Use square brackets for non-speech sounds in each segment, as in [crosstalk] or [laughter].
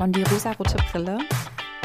von Die rosarote Brille.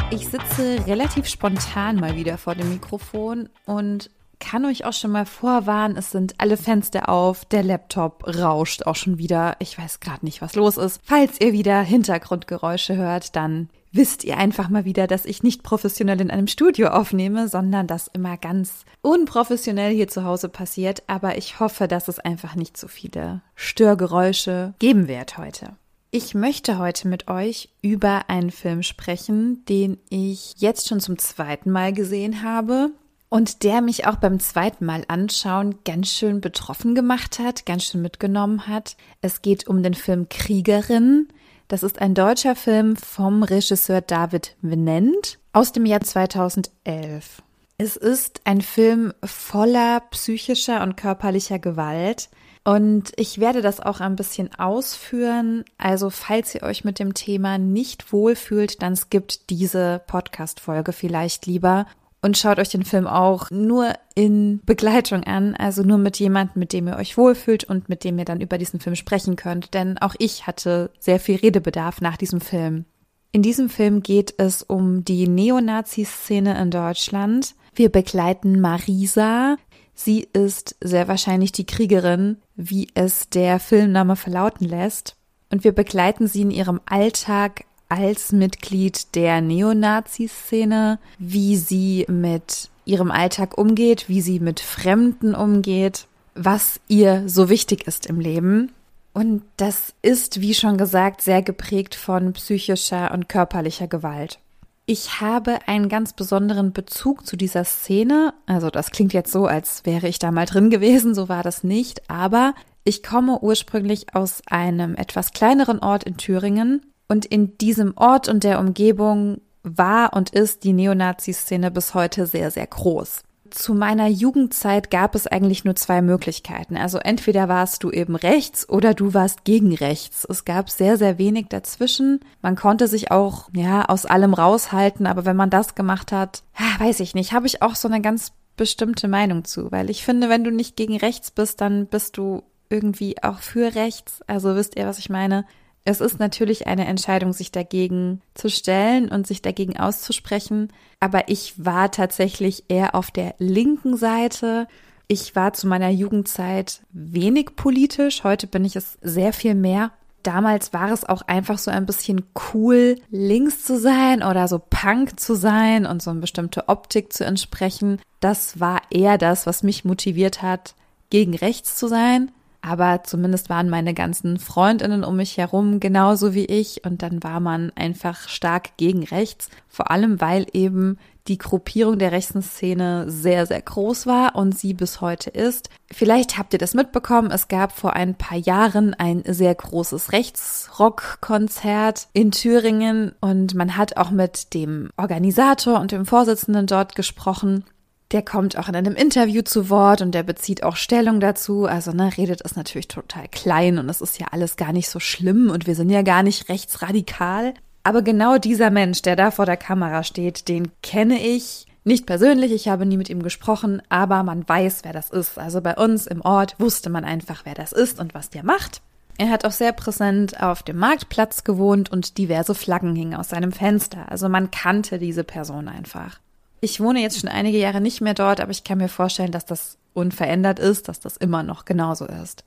Ich sitze relativ spontan mal wieder vor dem Mikrofon und kann euch auch schon mal vorwarnen, es sind alle Fenster auf, der Laptop rauscht auch schon wieder. Ich weiß gerade nicht, was los ist. Falls ihr wieder Hintergrundgeräusche hört, dann wisst ihr einfach mal wieder, dass ich nicht professionell in einem Studio aufnehme, sondern das immer ganz unprofessionell hier zu Hause passiert. Aber ich hoffe, dass es einfach nicht so viele Störgeräusche geben wird heute. Ich möchte heute mit euch über einen Film sprechen, den ich jetzt schon zum zweiten Mal gesehen habe und der mich auch beim zweiten Mal anschauen ganz schön betroffen gemacht hat, ganz schön mitgenommen hat. Es geht um den Film Kriegerin. Das ist ein deutscher Film vom Regisseur David Venent aus dem Jahr 2011. Es ist ein Film voller psychischer und körperlicher Gewalt. Und ich werde das auch ein bisschen ausführen. Also falls ihr euch mit dem Thema nicht wohlfühlt, dann skippt diese Podcast-Folge vielleicht lieber und schaut euch den Film auch nur in Begleitung an, also nur mit jemandem, mit dem ihr euch wohlfühlt und mit dem ihr dann über diesen Film sprechen könnt. Denn auch ich hatte sehr viel Redebedarf nach diesem Film. In diesem Film geht es um die Neonazi-Szene in Deutschland. Wir begleiten Marisa, Sie ist sehr wahrscheinlich die Kriegerin, wie es der Filmname verlauten lässt. Und wir begleiten sie in ihrem Alltag als Mitglied der Neonazi-Szene, wie sie mit ihrem Alltag umgeht, wie sie mit Fremden umgeht, was ihr so wichtig ist im Leben. Und das ist, wie schon gesagt, sehr geprägt von psychischer und körperlicher Gewalt. Ich habe einen ganz besonderen Bezug zu dieser Szene. Also das klingt jetzt so, als wäre ich da mal drin gewesen, so war das nicht. Aber ich komme ursprünglich aus einem etwas kleineren Ort in Thüringen. Und in diesem Ort und der Umgebung war und ist die Neonazi-Szene bis heute sehr, sehr groß zu meiner Jugendzeit gab es eigentlich nur zwei Möglichkeiten. Also entweder warst du eben rechts oder du warst gegen rechts. Es gab sehr, sehr wenig dazwischen. Man konnte sich auch, ja, aus allem raushalten, aber wenn man das gemacht hat, weiß ich nicht, habe ich auch so eine ganz bestimmte Meinung zu, weil ich finde, wenn du nicht gegen rechts bist, dann bist du irgendwie auch für rechts. Also wisst ihr, was ich meine? Es ist natürlich eine Entscheidung, sich dagegen zu stellen und sich dagegen auszusprechen, aber ich war tatsächlich eher auf der linken Seite. Ich war zu meiner Jugendzeit wenig politisch, heute bin ich es sehr viel mehr. Damals war es auch einfach so ein bisschen cool, links zu sein oder so Punk zu sein und so eine bestimmte Optik zu entsprechen. Das war eher das, was mich motiviert hat, gegen rechts zu sein. Aber zumindest waren meine ganzen Freundinnen um mich herum genauso wie ich. Und dann war man einfach stark gegen rechts, vor allem weil eben die Gruppierung der rechten Szene sehr, sehr groß war und sie bis heute ist. Vielleicht habt ihr das mitbekommen, es gab vor ein paar Jahren ein sehr großes Rechtsrock-Konzert in Thüringen. Und man hat auch mit dem Organisator und dem Vorsitzenden dort gesprochen der kommt auch in einem Interview zu Wort und der bezieht auch Stellung dazu. Also, ne, redet ist natürlich total klein und es ist ja alles gar nicht so schlimm und wir sind ja gar nicht rechtsradikal. Aber genau dieser Mensch, der da vor der Kamera steht, den kenne ich nicht persönlich, ich habe nie mit ihm gesprochen, aber man weiß, wer das ist. Also bei uns im Ort wusste man einfach, wer das ist und was der macht. Er hat auch sehr präsent auf dem Marktplatz gewohnt und diverse Flaggen hingen aus seinem Fenster. Also man kannte diese Person einfach. Ich wohne jetzt schon einige Jahre nicht mehr dort, aber ich kann mir vorstellen, dass das unverändert ist, dass das immer noch genauso ist.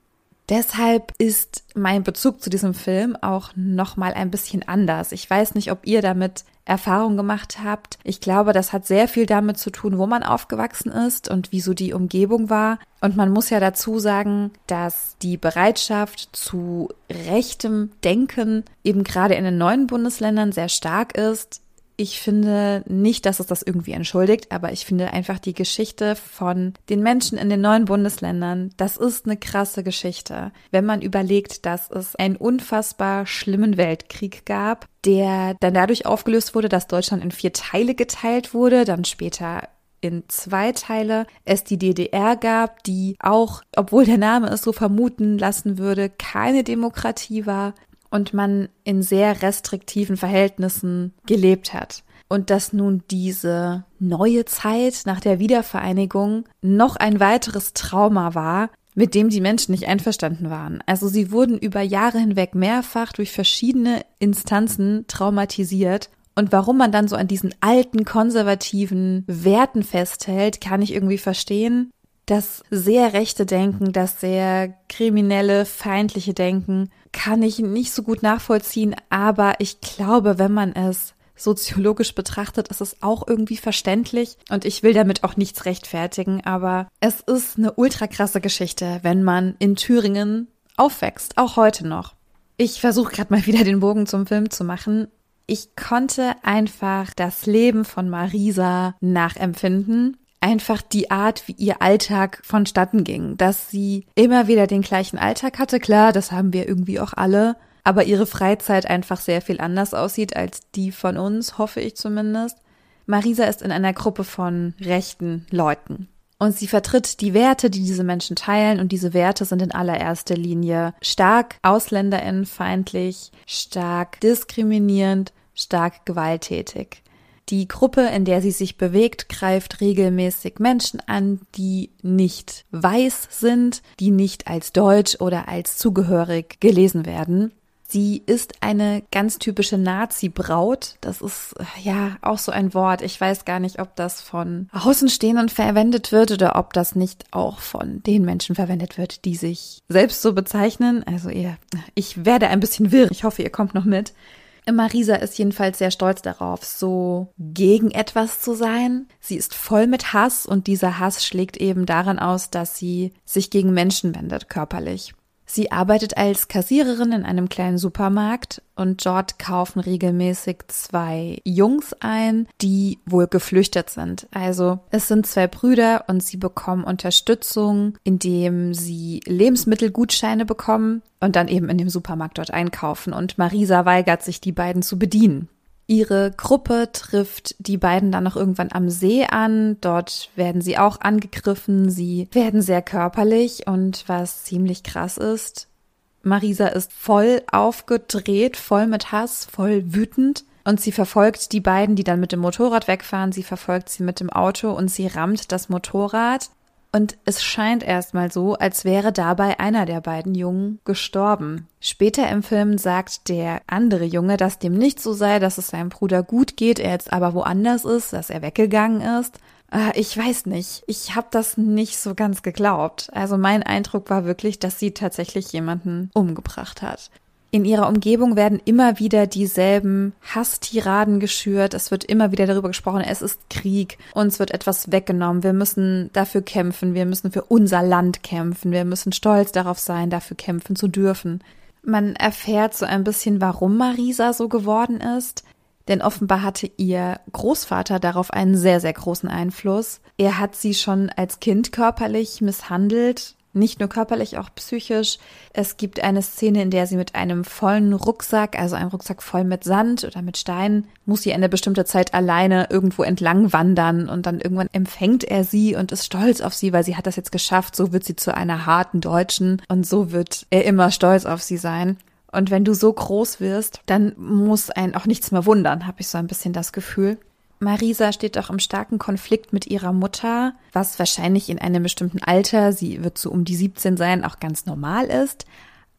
Deshalb ist mein Bezug zu diesem Film auch noch mal ein bisschen anders. Ich weiß nicht, ob ihr damit Erfahrung gemacht habt. Ich glaube, das hat sehr viel damit zu tun, wo man aufgewachsen ist und wie so die Umgebung war. Und man muss ja dazu sagen, dass die Bereitschaft zu rechtem Denken eben gerade in den neuen Bundesländern sehr stark ist. Ich finde nicht, dass es das irgendwie entschuldigt, aber ich finde einfach die Geschichte von den Menschen in den neuen Bundesländern, das ist eine krasse Geschichte. Wenn man überlegt, dass es einen unfassbar schlimmen Weltkrieg gab, der dann dadurch aufgelöst wurde, dass Deutschland in vier Teile geteilt wurde, dann später in zwei Teile es die DDR gab, die auch, obwohl der Name es so vermuten lassen würde, keine Demokratie war, und man in sehr restriktiven Verhältnissen gelebt hat. Und dass nun diese neue Zeit nach der Wiedervereinigung noch ein weiteres Trauma war, mit dem die Menschen nicht einverstanden waren. Also sie wurden über Jahre hinweg mehrfach durch verschiedene Instanzen traumatisiert. Und warum man dann so an diesen alten konservativen Werten festhält, kann ich irgendwie verstehen. Das sehr rechte Denken, das sehr kriminelle, feindliche Denken kann ich nicht so gut nachvollziehen, aber ich glaube, wenn man es soziologisch betrachtet ist es auch irgendwie verständlich und ich will damit auch nichts rechtfertigen, aber es ist eine ultra krasse Geschichte, wenn man in Thüringen aufwächst, auch heute noch. Ich versuche gerade mal wieder den Bogen zum Film zu machen. Ich konnte einfach das Leben von Marisa nachempfinden. Einfach die Art, wie ihr Alltag vonstatten ging, dass sie immer wieder den gleichen Alltag hatte. Klar, das haben wir irgendwie auch alle aber ihre Freizeit einfach sehr viel anders aussieht als die von uns, hoffe ich zumindest. Marisa ist in einer Gruppe von rechten Leuten. Und sie vertritt die Werte, die diese Menschen teilen, und diese Werte sind in allererster Linie stark ausländerinnenfeindlich, stark diskriminierend, stark gewalttätig. Die Gruppe, in der sie sich bewegt, greift regelmäßig Menschen an, die nicht weiß sind, die nicht als deutsch oder als zugehörig gelesen werden. Sie ist eine ganz typische Nazi-Braut. Das ist ja auch so ein Wort. Ich weiß gar nicht, ob das von Außenstehenden verwendet wird oder ob das nicht auch von den Menschen verwendet wird, die sich selbst so bezeichnen. Also ihr, ich werde ein bisschen wirr. Ich hoffe, ihr kommt noch mit. Marisa ist jedenfalls sehr stolz darauf, so gegen etwas zu sein. Sie ist voll mit Hass und dieser Hass schlägt eben daran aus, dass sie sich gegen Menschen wendet, körperlich. Sie arbeitet als Kassiererin in einem kleinen Supermarkt und dort kaufen regelmäßig zwei Jungs ein, die wohl geflüchtet sind. Also es sind zwei Brüder und sie bekommen Unterstützung, indem sie Lebensmittelgutscheine bekommen und dann eben in dem Supermarkt dort einkaufen. Und Marisa weigert sich, die beiden zu bedienen. Ihre Gruppe trifft die beiden dann noch irgendwann am See an. Dort werden sie auch angegriffen. Sie werden sehr körperlich und was ziemlich krass ist, Marisa ist voll aufgedreht, voll mit Hass, voll wütend. Und sie verfolgt die beiden, die dann mit dem Motorrad wegfahren. Sie verfolgt sie mit dem Auto und sie rammt das Motorrad. Und es scheint erstmal so, als wäre dabei einer der beiden Jungen gestorben. Später im Film sagt der andere Junge, dass dem nicht so sei, dass es seinem Bruder gut geht, er jetzt aber woanders ist, dass er weggegangen ist. Äh, ich weiß nicht. Ich habe das nicht so ganz geglaubt. Also mein Eindruck war wirklich, dass sie tatsächlich jemanden umgebracht hat. In ihrer Umgebung werden immer wieder dieselben Hasstiraden geschürt. Es wird immer wieder darüber gesprochen, es ist Krieg. Uns wird etwas weggenommen. Wir müssen dafür kämpfen. Wir müssen für unser Land kämpfen. Wir müssen stolz darauf sein, dafür kämpfen zu dürfen. Man erfährt so ein bisschen, warum Marisa so geworden ist. Denn offenbar hatte ihr Großvater darauf einen sehr, sehr großen Einfluss. Er hat sie schon als Kind körperlich misshandelt nicht nur körperlich, auch psychisch. Es gibt eine Szene, in der sie mit einem vollen Rucksack, also einem Rucksack voll mit Sand oder mit Steinen, muss sie eine bestimmte Zeit alleine irgendwo entlang wandern und dann irgendwann empfängt er sie und ist stolz auf sie, weil sie hat das jetzt geschafft. So wird sie zu einer harten Deutschen und so wird er immer stolz auf sie sein. Und wenn du so groß wirst, dann muss einen auch nichts mehr wundern, habe ich so ein bisschen das Gefühl. Marisa steht auch im starken Konflikt mit ihrer Mutter, was wahrscheinlich in einem bestimmten Alter, sie wird so um die 17 sein, auch ganz normal ist.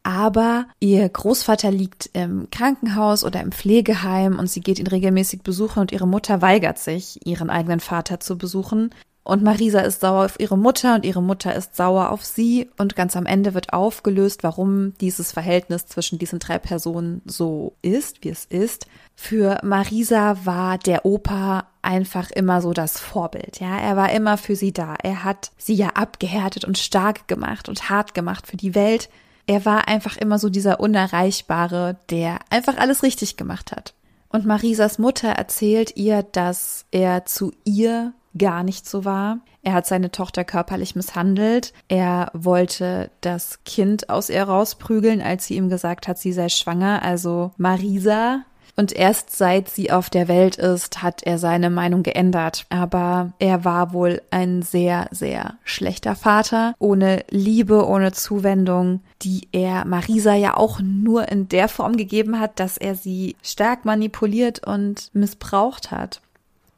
Aber ihr Großvater liegt im Krankenhaus oder im Pflegeheim und sie geht ihn regelmäßig besuchen und ihre Mutter weigert sich, ihren eigenen Vater zu besuchen. Und Marisa ist sauer auf ihre Mutter und ihre Mutter ist sauer auf sie. Und ganz am Ende wird aufgelöst, warum dieses Verhältnis zwischen diesen drei Personen so ist, wie es ist. Für Marisa war der Opa einfach immer so das Vorbild. Ja, er war immer für sie da. Er hat sie ja abgehärtet und stark gemacht und hart gemacht für die Welt. Er war einfach immer so dieser Unerreichbare, der einfach alles richtig gemacht hat. Und Marisas Mutter erzählt ihr, dass er zu ihr gar nicht so war. Er hat seine Tochter körperlich misshandelt. Er wollte das Kind aus ihr rausprügeln, als sie ihm gesagt hat, sie sei schwanger, also Marisa. Und erst seit sie auf der Welt ist, hat er seine Meinung geändert. Aber er war wohl ein sehr, sehr schlechter Vater, ohne Liebe, ohne Zuwendung, die er Marisa ja auch nur in der Form gegeben hat, dass er sie stark manipuliert und missbraucht hat.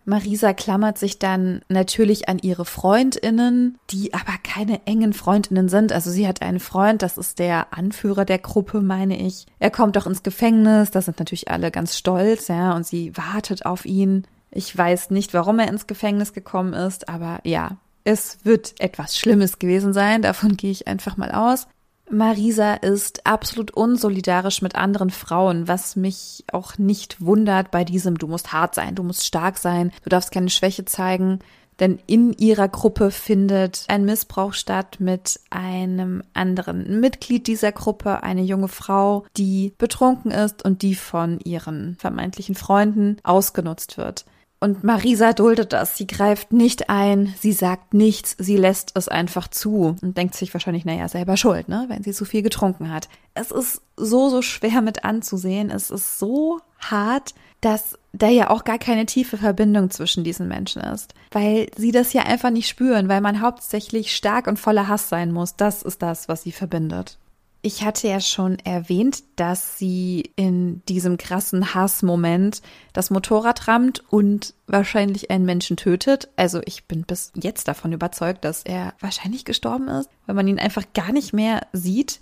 Marisa klammert sich dann natürlich an ihre Freundinnen, die aber keine engen Freundinnen sind. Also sie hat einen Freund, das ist der Anführer der Gruppe, meine ich. Er kommt doch ins Gefängnis, da sind natürlich alle ganz stolz, ja, und sie wartet auf ihn. Ich weiß nicht, warum er ins Gefängnis gekommen ist, aber ja, es wird etwas Schlimmes gewesen sein, davon gehe ich einfach mal aus. Marisa ist absolut unsolidarisch mit anderen Frauen, was mich auch nicht wundert bei diesem, du musst hart sein, du musst stark sein, du darfst keine Schwäche zeigen, denn in ihrer Gruppe findet ein Missbrauch statt mit einem anderen Mitglied dieser Gruppe, eine junge Frau, die betrunken ist und die von ihren vermeintlichen Freunden ausgenutzt wird. Und Marisa duldet das. Sie greift nicht ein, sie sagt nichts, sie lässt es einfach zu und denkt sich wahrscheinlich, naja, selber schuld, ne, wenn sie zu viel getrunken hat. Es ist so, so schwer mit anzusehen. Es ist so hart, dass da ja auch gar keine tiefe Verbindung zwischen diesen Menschen ist. Weil sie das ja einfach nicht spüren, weil man hauptsächlich stark und voller Hass sein muss. Das ist das, was sie verbindet. Ich hatte ja schon erwähnt, dass sie in diesem krassen Hassmoment das Motorrad rammt und wahrscheinlich einen Menschen tötet. Also ich bin bis jetzt davon überzeugt, dass er wahrscheinlich gestorben ist, weil man ihn einfach gar nicht mehr sieht.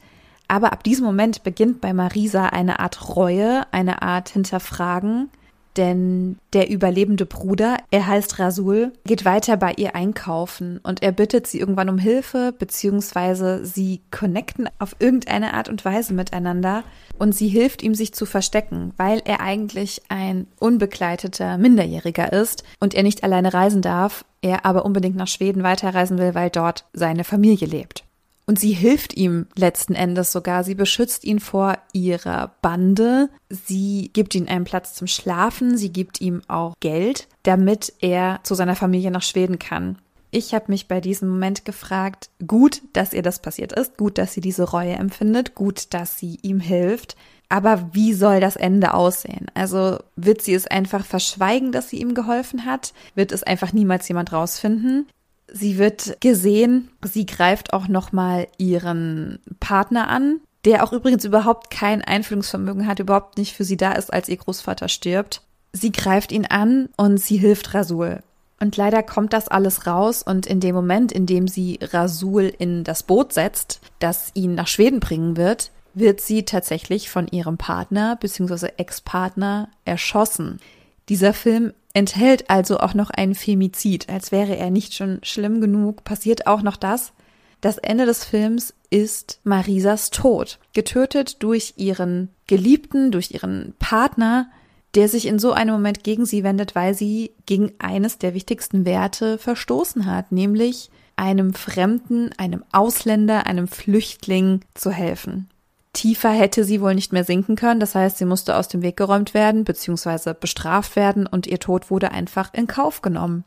Aber ab diesem Moment beginnt bei Marisa eine Art Reue, eine Art Hinterfragen denn der überlebende Bruder, er heißt Rasul, geht weiter bei ihr einkaufen und er bittet sie irgendwann um Hilfe, beziehungsweise sie connecten auf irgendeine Art und Weise miteinander und sie hilft ihm, sich zu verstecken, weil er eigentlich ein unbegleiteter Minderjähriger ist und er nicht alleine reisen darf, er aber unbedingt nach Schweden weiterreisen will, weil dort seine Familie lebt. Und sie hilft ihm letzten Endes sogar. Sie beschützt ihn vor ihrer Bande. Sie gibt ihm einen Platz zum Schlafen. Sie gibt ihm auch Geld, damit er zu seiner Familie nach Schweden kann. Ich habe mich bei diesem Moment gefragt, gut, dass ihr das passiert ist, gut, dass sie diese Reue empfindet, gut, dass sie ihm hilft. Aber wie soll das Ende aussehen? Also wird sie es einfach verschweigen, dass sie ihm geholfen hat? Wird es einfach niemals jemand rausfinden? Sie wird gesehen, sie greift auch nochmal ihren Partner an, der auch übrigens überhaupt kein Einfühlungsvermögen hat, überhaupt nicht für sie da ist, als ihr Großvater stirbt. Sie greift ihn an und sie hilft Rasul. Und leider kommt das alles raus und in dem Moment, in dem sie Rasul in das Boot setzt, das ihn nach Schweden bringen wird, wird sie tatsächlich von ihrem Partner bzw. Ex-Partner erschossen. Dieser Film enthält also auch noch einen Femizid, als wäre er nicht schon schlimm genug, passiert auch noch das. Das Ende des Films ist Marisas Tod, getötet durch ihren Geliebten, durch ihren Partner, der sich in so einem Moment gegen sie wendet, weil sie gegen eines der wichtigsten Werte verstoßen hat, nämlich einem Fremden, einem Ausländer, einem Flüchtling zu helfen. Tiefer hätte sie wohl nicht mehr sinken können. Das heißt, sie musste aus dem Weg geräumt werden bzw. bestraft werden und ihr Tod wurde einfach in Kauf genommen.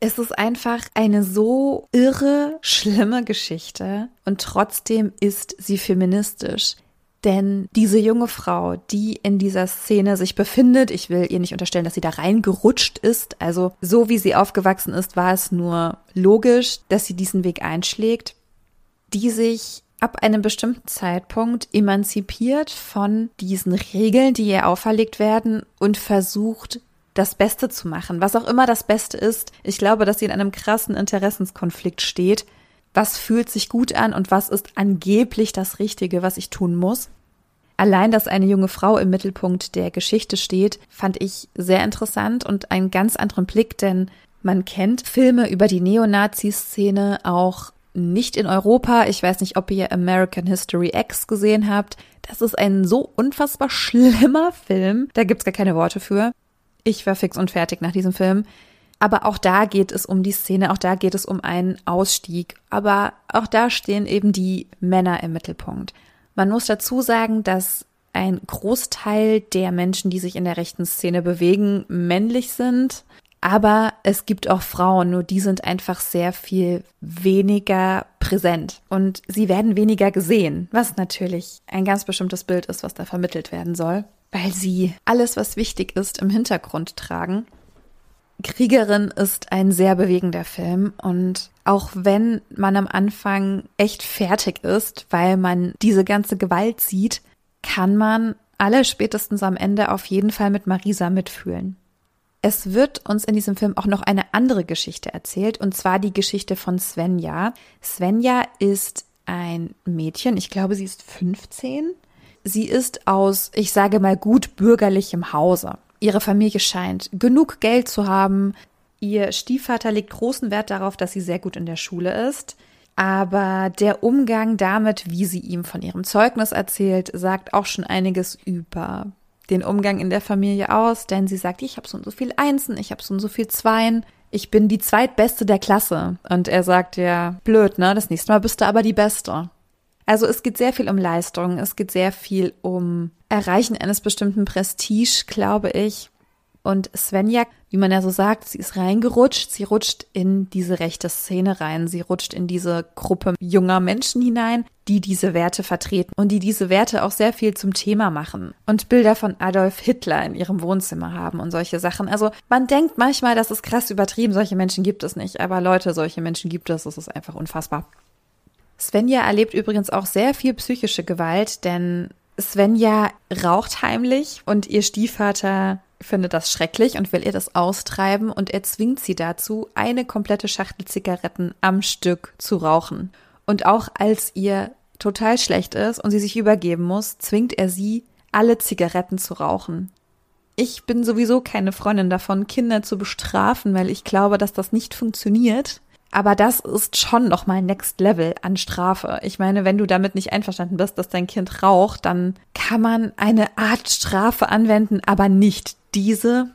Es ist einfach eine so irre, schlimme Geschichte und trotzdem ist sie feministisch. Denn diese junge Frau, die in dieser Szene sich befindet, ich will ihr nicht unterstellen, dass sie da reingerutscht ist, also so wie sie aufgewachsen ist, war es nur logisch, dass sie diesen Weg einschlägt, die sich ab einem bestimmten Zeitpunkt emanzipiert von diesen Regeln, die ihr auferlegt werden und versucht, das Beste zu machen. Was auch immer das Beste ist, ich glaube, dass sie in einem krassen Interessenskonflikt steht. Was fühlt sich gut an und was ist angeblich das Richtige, was ich tun muss? Allein, dass eine junge Frau im Mittelpunkt der Geschichte steht, fand ich sehr interessant und einen ganz anderen Blick, denn man kennt Filme über die Neonazi-Szene auch nicht in Europa. Ich weiß nicht, ob ihr American History X gesehen habt. Das ist ein so unfassbar schlimmer Film. Da gibt's gar keine Worte für. Ich war fix und fertig nach diesem Film. Aber auch da geht es um die Szene, auch da geht es um einen Ausstieg. Aber auch da stehen eben die Männer im Mittelpunkt. Man muss dazu sagen, dass ein Großteil der Menschen, die sich in der rechten Szene bewegen, männlich sind. Aber es gibt auch Frauen, nur die sind einfach sehr viel weniger präsent und sie werden weniger gesehen, was natürlich ein ganz bestimmtes Bild ist, was da vermittelt werden soll, weil sie alles, was wichtig ist, im Hintergrund tragen. Kriegerin ist ein sehr bewegender Film und auch wenn man am Anfang echt fertig ist, weil man diese ganze Gewalt sieht, kann man alle spätestens am Ende auf jeden Fall mit Marisa mitfühlen. Es wird uns in diesem Film auch noch eine andere Geschichte erzählt, und zwar die Geschichte von Svenja. Svenja ist ein Mädchen, ich glaube, sie ist 15. Sie ist aus, ich sage mal, gut bürgerlichem Hause. Ihre Familie scheint genug Geld zu haben. Ihr Stiefvater legt großen Wert darauf, dass sie sehr gut in der Schule ist. Aber der Umgang damit, wie sie ihm von ihrem Zeugnis erzählt, sagt auch schon einiges über den Umgang in der Familie aus, denn sie sagt, ich habe so und so viel Einsen, ich habe so und so viel Zweien, ich bin die zweitbeste der Klasse. Und er sagt ja, blöd, ne? Das nächste Mal bist du aber die Beste. Also es geht sehr viel um Leistung, es geht sehr viel um Erreichen eines bestimmten Prestige, glaube ich. Und Svenja, wie man ja so sagt, sie ist reingerutscht, sie rutscht in diese rechte Szene rein, sie rutscht in diese Gruppe junger Menschen hinein, die diese Werte vertreten und die diese Werte auch sehr viel zum Thema machen und Bilder von Adolf Hitler in ihrem Wohnzimmer haben und solche Sachen. Also man denkt manchmal, das ist krass übertrieben, solche Menschen gibt es nicht, aber Leute, solche Menschen gibt es, das ist einfach unfassbar. Svenja erlebt übrigens auch sehr viel psychische Gewalt, denn Svenja raucht heimlich und ihr Stiefvater findet das schrecklich und will ihr das austreiben und er zwingt sie dazu, eine komplette Schachtel Zigaretten am Stück zu rauchen. Und auch als ihr total schlecht ist und sie sich übergeben muss, zwingt er sie, alle Zigaretten zu rauchen. Ich bin sowieso keine Freundin davon, Kinder zu bestrafen, weil ich glaube, dass das nicht funktioniert. Aber das ist schon nochmal Next Level an Strafe. Ich meine, wenn du damit nicht einverstanden bist, dass dein Kind raucht, dann kann man eine Art Strafe anwenden, aber nicht diese.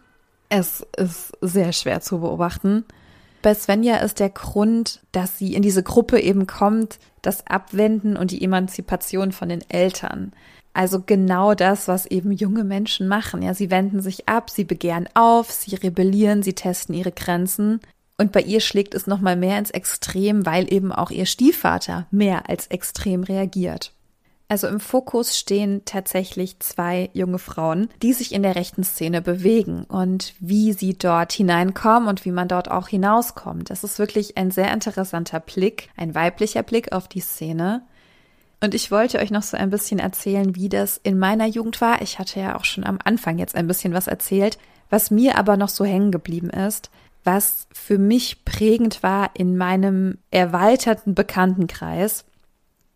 Es ist sehr schwer zu beobachten. Bei Svenja ist der Grund, dass sie in diese Gruppe eben kommt, das Abwenden und die Emanzipation von den Eltern. Also genau das, was eben junge Menschen machen. Ja, sie wenden sich ab, sie begehren auf, sie rebellieren, sie testen ihre Grenzen. Und bei ihr schlägt es nochmal mehr ins Extrem, weil eben auch ihr Stiefvater mehr als extrem reagiert. Also im Fokus stehen tatsächlich zwei junge Frauen, die sich in der rechten Szene bewegen und wie sie dort hineinkommen und wie man dort auch hinauskommt. Das ist wirklich ein sehr interessanter Blick, ein weiblicher Blick auf die Szene. Und ich wollte euch noch so ein bisschen erzählen, wie das in meiner Jugend war. Ich hatte ja auch schon am Anfang jetzt ein bisschen was erzählt, was mir aber noch so hängen geblieben ist was für mich prägend war in meinem erweiterten Bekanntenkreis.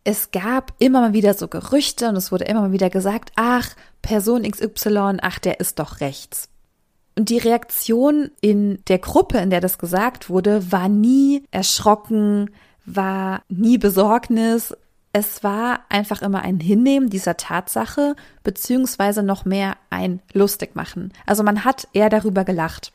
Es gab immer mal wieder so Gerüchte und es wurde immer mal wieder gesagt, ach, Person XY, ach, der ist doch rechts. Und die Reaktion in der Gruppe, in der das gesagt wurde, war nie erschrocken, war nie Besorgnis. Es war einfach immer ein Hinnehmen dieser Tatsache, beziehungsweise noch mehr ein Lustigmachen. Also man hat eher darüber gelacht.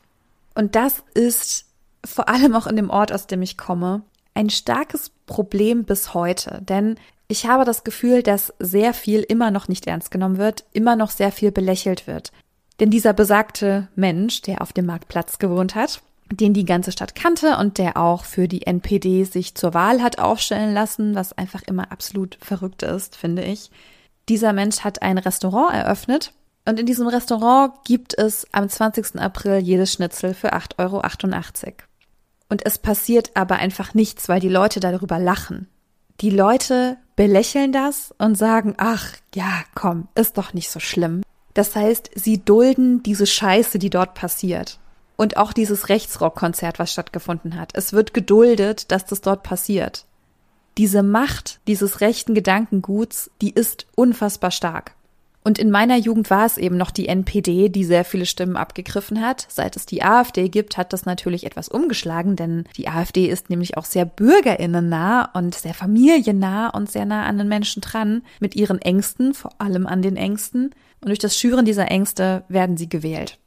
Und das ist vor allem auch in dem Ort, aus dem ich komme, ein starkes Problem bis heute. Denn ich habe das Gefühl, dass sehr viel immer noch nicht ernst genommen wird, immer noch sehr viel belächelt wird. Denn dieser besagte Mensch, der auf dem Marktplatz gewohnt hat, den die ganze Stadt kannte und der auch für die NPD sich zur Wahl hat aufstellen lassen, was einfach immer absolut verrückt ist, finde ich. Dieser Mensch hat ein Restaurant eröffnet und in diesem Restaurant gibt es am 20. April jedes Schnitzel für 8,88 Euro. Und es passiert aber einfach nichts, weil die Leute darüber lachen. Die Leute belächeln das und sagen, ach, ja, komm, ist doch nicht so schlimm. Das heißt, sie dulden diese Scheiße, die dort passiert. Und auch dieses Rechtsrockkonzert, was stattgefunden hat. Es wird geduldet, dass das dort passiert. Diese Macht dieses rechten Gedankenguts, die ist unfassbar stark. Und in meiner Jugend war es eben noch die NPD, die sehr viele Stimmen abgegriffen hat. Seit es die AfD gibt, hat das natürlich etwas umgeschlagen, denn die AfD ist nämlich auch sehr bürgerinnennah und sehr familiennah und sehr nah an den Menschen dran, mit ihren Ängsten, vor allem an den Ängsten. Und durch das Schüren dieser Ängste werden sie gewählt.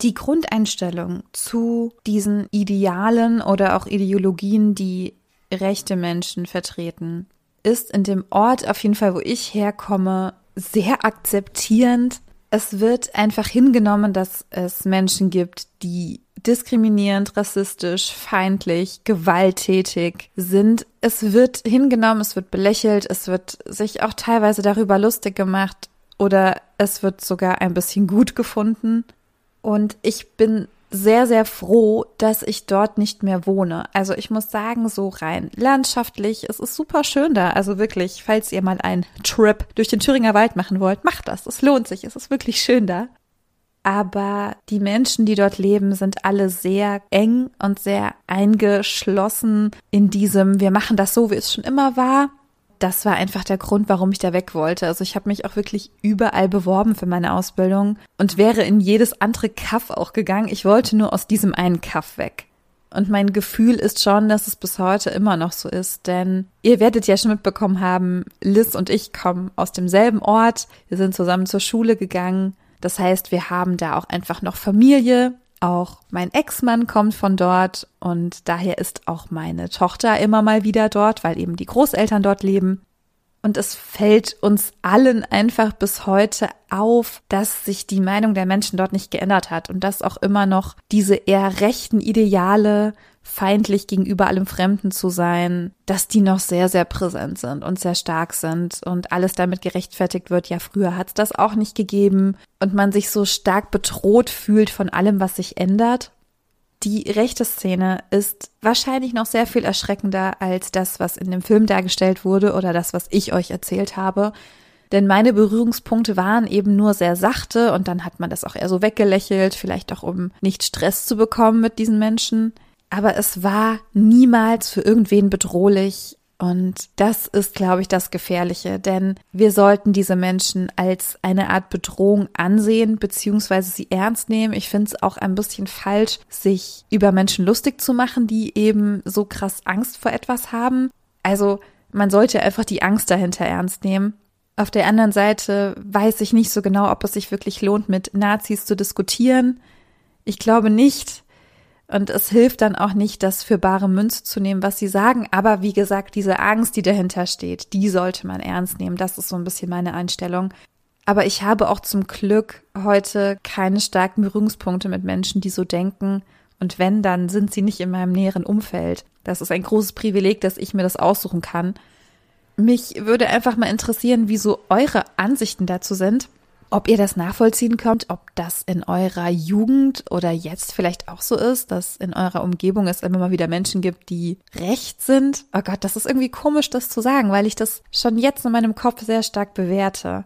Die Grundeinstellung zu diesen Idealen oder auch Ideologien, die rechte Menschen vertreten, ist in dem Ort auf jeden Fall, wo ich herkomme, sehr akzeptierend. Es wird einfach hingenommen, dass es Menschen gibt, die diskriminierend, rassistisch, feindlich, gewalttätig sind. Es wird hingenommen, es wird belächelt, es wird sich auch teilweise darüber lustig gemacht oder es wird sogar ein bisschen gut gefunden. Und ich bin sehr, sehr froh, dass ich dort nicht mehr wohne. Also ich muss sagen, so rein landschaftlich, es ist super schön da. Also wirklich, falls ihr mal einen Trip durch den Thüringer Wald machen wollt, macht das. Es lohnt sich. Es ist wirklich schön da. aber die Menschen, die dort leben, sind alle sehr eng und sehr eingeschlossen in diesem, wir machen das so, wie es schon immer war. Das war einfach der Grund, warum ich da weg wollte. Also ich habe mich auch wirklich überall beworben für meine Ausbildung und wäre in jedes andere Kaff auch gegangen. Ich wollte nur aus diesem einen Kaff weg. Und mein Gefühl ist schon, dass es bis heute immer noch so ist, denn ihr werdet ja schon mitbekommen haben, Liz und ich kommen aus demselben Ort, wir sind zusammen zur Schule gegangen. Das heißt, wir haben da auch einfach noch Familie. Auch mein Ex-Mann kommt von dort und daher ist auch meine Tochter immer mal wieder dort, weil eben die Großeltern dort leben. Und es fällt uns allen einfach bis heute auf, dass sich die Meinung der Menschen dort nicht geändert hat und dass auch immer noch diese eher rechten Ideale, feindlich gegenüber allem Fremden zu sein, dass die noch sehr, sehr präsent sind und sehr stark sind und alles damit gerechtfertigt wird. Ja, früher hat es das auch nicht gegeben und man sich so stark bedroht fühlt von allem, was sich ändert. Die rechte Szene ist wahrscheinlich noch sehr viel erschreckender als das, was in dem Film dargestellt wurde oder das, was ich euch erzählt habe. Denn meine Berührungspunkte waren eben nur sehr sachte und dann hat man das auch eher so weggelächelt, vielleicht auch um nicht Stress zu bekommen mit diesen Menschen. Aber es war niemals für irgendwen bedrohlich und das ist, glaube ich, das Gefährliche, denn wir sollten diese Menschen als eine Art Bedrohung ansehen, beziehungsweise sie ernst nehmen. Ich finde es auch ein bisschen falsch, sich über Menschen lustig zu machen, die eben so krass Angst vor etwas haben. Also man sollte einfach die Angst dahinter ernst nehmen. Auf der anderen Seite weiß ich nicht so genau, ob es sich wirklich lohnt, mit Nazis zu diskutieren. Ich glaube nicht, und es hilft dann auch nicht, das für bare Münze zu nehmen, was sie sagen. Aber wie gesagt, diese Angst, die dahinter steht, die sollte man ernst nehmen. Das ist so ein bisschen meine Einstellung. Aber ich habe auch zum Glück heute keine starken Berührungspunkte mit Menschen, die so denken. Und wenn, dann sind sie nicht in meinem näheren Umfeld. Das ist ein großes Privileg, dass ich mir das aussuchen kann. Mich würde einfach mal interessieren, wie so eure Ansichten dazu sind ob ihr das nachvollziehen könnt, ob das in eurer Jugend oder jetzt vielleicht auch so ist, dass in eurer Umgebung es immer mal wieder Menschen gibt, die recht sind. Oh Gott, das ist irgendwie komisch, das zu sagen, weil ich das schon jetzt in meinem Kopf sehr stark bewerte.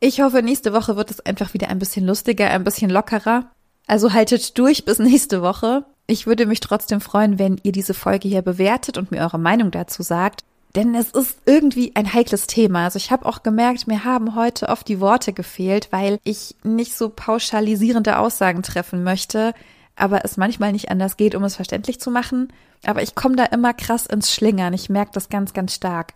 Ich hoffe, nächste Woche wird es einfach wieder ein bisschen lustiger, ein bisschen lockerer. Also haltet durch bis [laughs] nächste Woche. Ich würde mich trotzdem freuen, wenn ihr diese Folge hier bewertet und mir eure Meinung dazu sagt. Denn es ist irgendwie ein heikles Thema. Also ich habe auch gemerkt, mir haben heute oft die Worte gefehlt, weil ich nicht so pauschalisierende Aussagen treffen möchte, aber es manchmal nicht anders geht, um es verständlich zu machen. Aber ich komme da immer krass ins Schlingern. Ich merke das ganz, ganz stark.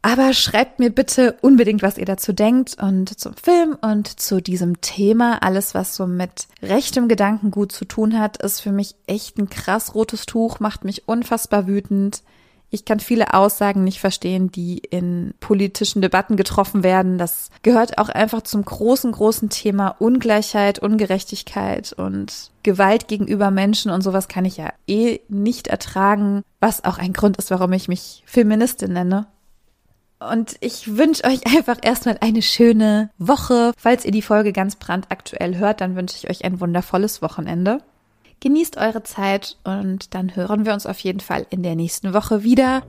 Aber schreibt mir bitte unbedingt, was ihr dazu denkt und zum Film und zu diesem Thema. Alles, was so mit rechtem Gedankengut zu tun hat, ist für mich echt ein krass rotes Tuch, macht mich unfassbar wütend. Ich kann viele Aussagen nicht verstehen, die in politischen Debatten getroffen werden. Das gehört auch einfach zum großen, großen Thema Ungleichheit, Ungerechtigkeit und Gewalt gegenüber Menschen und sowas kann ich ja eh nicht ertragen, was auch ein Grund ist, warum ich mich Feministin nenne. Und ich wünsche euch einfach erstmal eine schöne Woche. Falls ihr die Folge ganz brandaktuell hört, dann wünsche ich euch ein wundervolles Wochenende. Genießt eure Zeit und dann hören wir uns auf jeden Fall in der nächsten Woche wieder.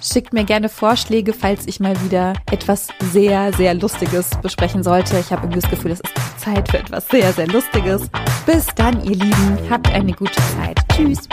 Schickt mir gerne Vorschläge, falls ich mal wieder etwas sehr, sehr Lustiges besprechen sollte. Ich habe irgendwie das Gefühl, es ist Zeit für etwas sehr, sehr Lustiges. Bis dann, ihr Lieben. Habt eine gute Zeit. Tschüss.